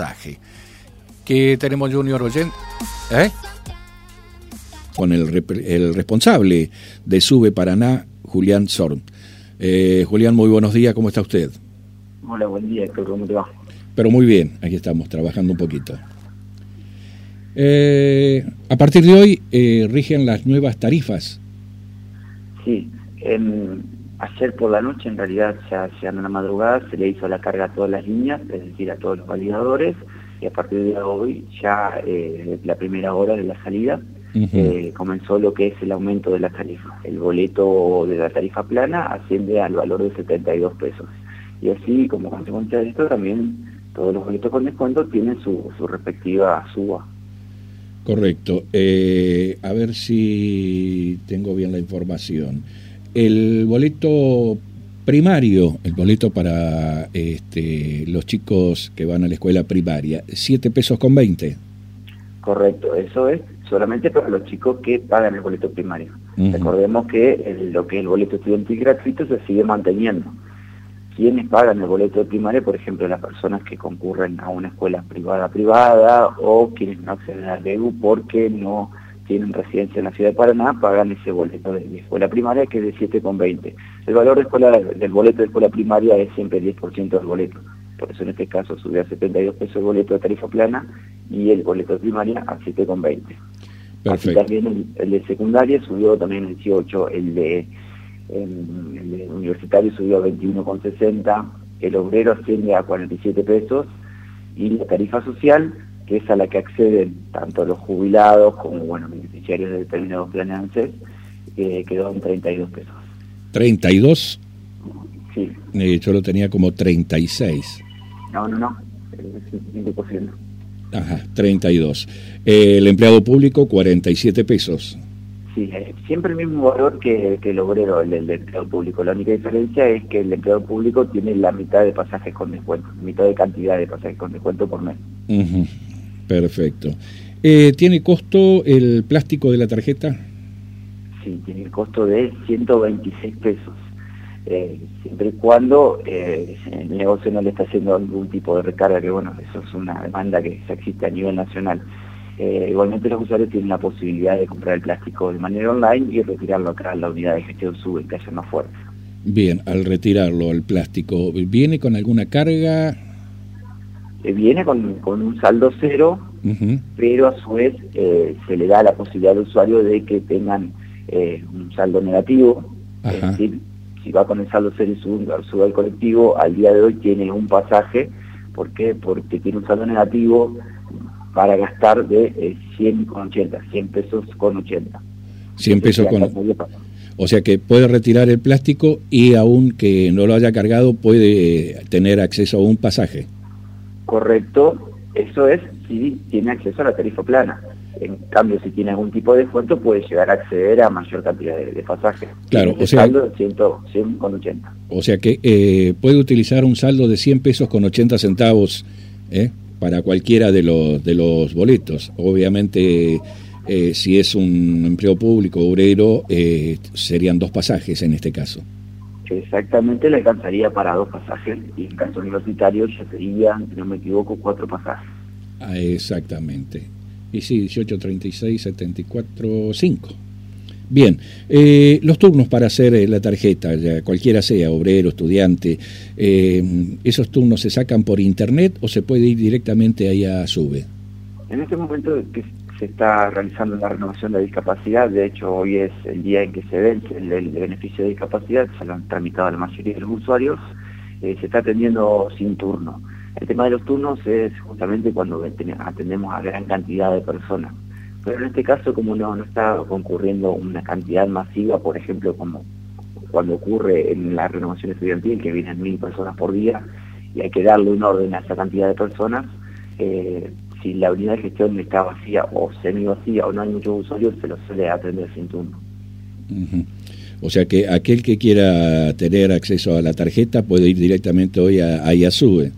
pasaje. ¿Qué tenemos Junior Oyen? ¿Eh? Con el, el, responsable de Sube Paraná, Julián Sorn. Eh, Julián, muy buenos días, ¿cómo está usted? Hola, buen día, ¿cómo te va? Pero muy bien, aquí estamos, trabajando un poquito. Eh, a partir de hoy eh, rigen las nuevas tarifas. Sí, ayer por la noche, en realidad ya, ya en la madrugada, se le hizo la carga a todas las líneas, es decir, a todos los validadores, y a partir de hoy, ya eh, la primera hora de la salida, eh, comenzó lo que es el aumento de la tarifa. El boleto de la tarifa plana asciende al valor de 72 pesos. Y así, como consecuencia de esto, también todos los boletos con descuento tienen su, su respectiva suba. Correcto. Eh, a ver si tengo bien la información. El boleto primario, el boleto para este, los chicos que van a la escuela primaria, 7 pesos con 20. Correcto, eso es solamente para los chicos que pagan el boleto primario. Recordemos que lo que es el boleto estudiantil gratuito se sigue manteniendo quienes pagan el boleto de primaria, por ejemplo, las personas que concurren a una escuela privada privada o quienes no acceden a la DEU porque no tienen residencia en la ciudad de Paraná, pagan ese boleto de, escuela primaria que es de 7,20. El valor de escuela, del boleto de escuela primaria es siempre el 10% del boleto. Por eso en este caso subió a 72 pesos el boleto de tarifa plana y el boleto de primaria a 7,20. Perfecto. también el, de secundaria subió también el 18, el de el, universitario subió a 21,60, el obrero asciende a 47 pesos y la tarifa social, que es a la que acceden tanto los jubilados como bueno beneficiarios de determinados planes ANSES, eh, quedó en 32 pesos. ¿32? Sí. Eh, yo lo tenía como 36. No, no, no, es 5%. Ajá, 32. Eh, el empleado público, 47 pesos. Sí, siempre el mismo valor que, el obrero, el, empleado público. La única diferencia es que el empleado público tiene la mitad de pasajes con descuento, mitad de cantidad de pasajes con descuento por mes. Perfecto. Eh, ¿Tiene costo el plástico de la tarjeta? Sí, tiene el costo de 126 pesos. Eh, siempre y cuando eh, el negocio no le está haciendo algún tipo de recarga, que bueno, eso es una demanda que existe a nivel nacional. Eh, igualmente los usuarios tienen la posibilidad de comprar el plástico de manera online y retirarlo acá en la unidad de gestión que haya más fuerza. Bien, al retirarlo el plástico, ¿viene con alguna carga? Eh, viene con, un saldo cero, pero a su vez eh, se le da la posibilidad al usuario de que tengan un saldo negativo, es decir, si va con el saldo cero y sube, sube al colectivo, al día de hoy tiene un pasaje, ¿por qué? Porque tiene un saldo negativo, para gastar de 100 eh, con 80, 100 pesos con 80. 100 pesos con... O sea que puede retirar el plástico y aunque no lo haya cargado puede tener acceso a un pasaje. Correcto, eso es si tiene acceso a la tarifa plana. En cambio, si tiene algún tipo de descuento, puede llegar a acceder a mayor cantidad de, pasajes. Claro, o sea, saldo de 100, con 80. O sea que eh, puede utilizar un saldo de 100 pesos con 80 centavos ¿eh? para cualquiera de los, de los boletos. Obviamente, eh, si es un empleo público obrero, eh, serían dos pasajes en este caso. Exactamente, le alcanzaría para dos pasajes y en caso universitario ya serían, si no me equivoco, cuatro pasajes. Ah, exactamente. Y sí, 18, 36, 74, 5. Bien, eh, los turnos para hacer eh, la tarjeta, cualquiera sea, obrero, estudiante, eh, ¿esos turnos se sacan por internet o se puede ir directamente ahí a SUBE? En este momento que se está realizando la renovación de discapacidad, de hecho hoy es el día en que se vence el, beneficio de discapacidad, se lo han tramitado la mayoría de los usuarios, se está atendiendo sin turno. El tema de los turnos es justamente cuando atendemos a gran cantidad de personas. Pero en este caso, como no, no está concurriendo una cantidad masiva, por ejemplo, como cuando ocurre en la renovación estudiantil, que vienen mil personas por día, y hay que darle un orden a esa cantidad de personas, eh, si la unidad de gestión está vacía o semi vacía o no hay muchos usuarios, se lo suele atender sin turno. O sea que aquel que quiera tener acceso a la tarjeta puede ir directamente hoy a, a IASUBE.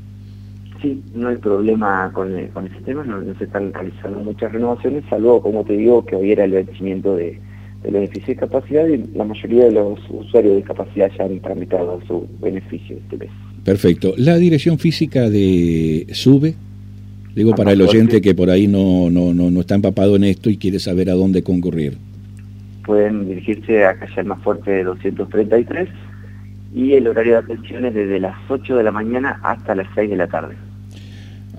Sí, no hay problema con, eh, con ese tema, no, se están realizando muchas renovaciones, salvo, como te digo, que hoy era el vencimiento de, del beneficio de discapacidad y la mayoría de los usuarios de discapacidad ya han tramitado su beneficio este mes. Perfecto. ¿La dirección física de SUBE? Digo para el oyente que por ahí no, no, no, no está empapado en esto y quiere saber a dónde concurrir. Pueden dirigirse a calle Almafuerte 233 y el horario de atención es desde las 8 de la mañana hasta las 6 de la tarde.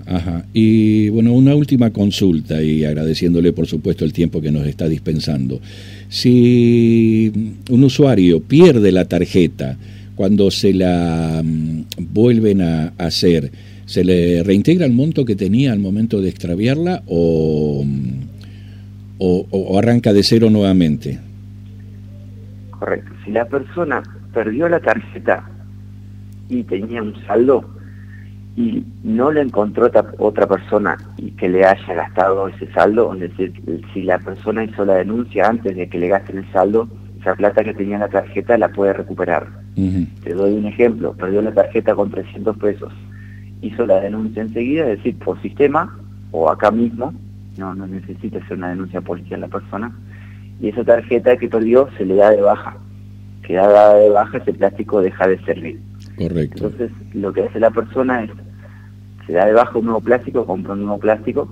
Ajá. Y bueno, una última consulta y agradeciéndole por supuesto el tiempo que nos está dispensando. Si un usuario pierde la tarjeta cuando se la mm, vuelven a hacer, ¿se le reintegra el monto que tenía al momento de extraviarla o, o, o arranca de cero nuevamente? Correcto. Si la persona perdió la tarjeta y tenía un saldo, y no le encontró otra persona y que le haya gastado ese saldo, es decir, si la persona hizo la denuncia antes de que le gasten el saldo, esa plata que tenía en la tarjeta la puede recuperar. Te doy un ejemplo, perdió la tarjeta con 300 pesos, hizo la denuncia enseguida, es decir, por sistema o acá mismo, no, no necesita hacer una denuncia policial la persona, y esa tarjeta que perdió se le da de baja. Queda de baja, ese plástico deja de servir. Correcto. Entonces, lo que hace la persona es se da de baja un nuevo plástico, compra un nuevo plástico,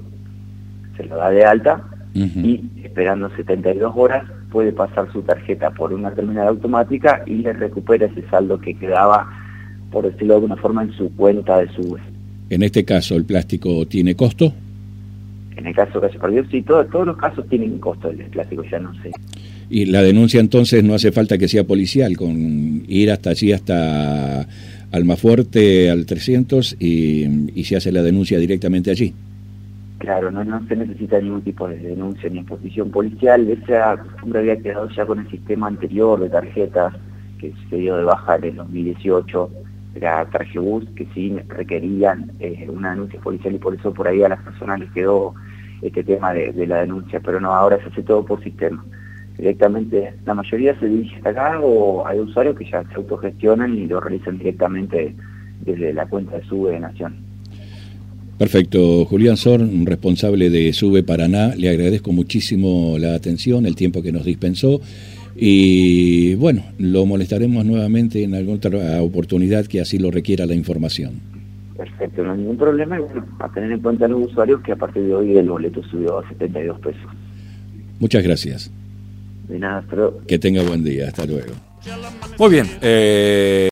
se lo da de alta y esperando 72 horas puede pasar su tarjeta por una terminal automática y le recupera ese saldo que quedaba, por decirlo de alguna forma, en su cuenta de su En este caso, ¿el plástico tiene costo? En el caso que se perdió, sí, todos los casos tienen costo el plástico, ya no sé. Y la denuncia entonces no hace falta que sea policial, con ir hasta allí, hasta Almafuerte al 300 y, y se hace la denuncia directamente allí. Claro, no, no se necesita ningún tipo de denuncia ni exposición policial. Esa costumbre había quedado ya con el sistema anterior de tarjetas que se dio de baja en el 2018, era Tarjebus, que sí requerían eh, una denuncia policial y por eso por ahí a las personas les quedó este tema de, de la denuncia, pero no, ahora se hace todo por sistema directamente, la mayoría se dirige acá o hay usuarios que ya se autogestionan y lo realizan directamente desde la cuenta de SUBE de Nación. Perfecto. Julián Sor, responsable de SUBE Paraná, le agradezco muchísimo la atención, el tiempo que nos dispensó y bueno, lo molestaremos nuevamente en alguna otra oportunidad que así lo requiera la información. Perfecto, no hay ningún problema y bueno, a tener en cuenta a los usuarios que a partir de hoy el boleto subió a 72 pesos. Muchas gracias. De nada, pero... Que tenga buen día, hasta luego. Muy bien. Eh...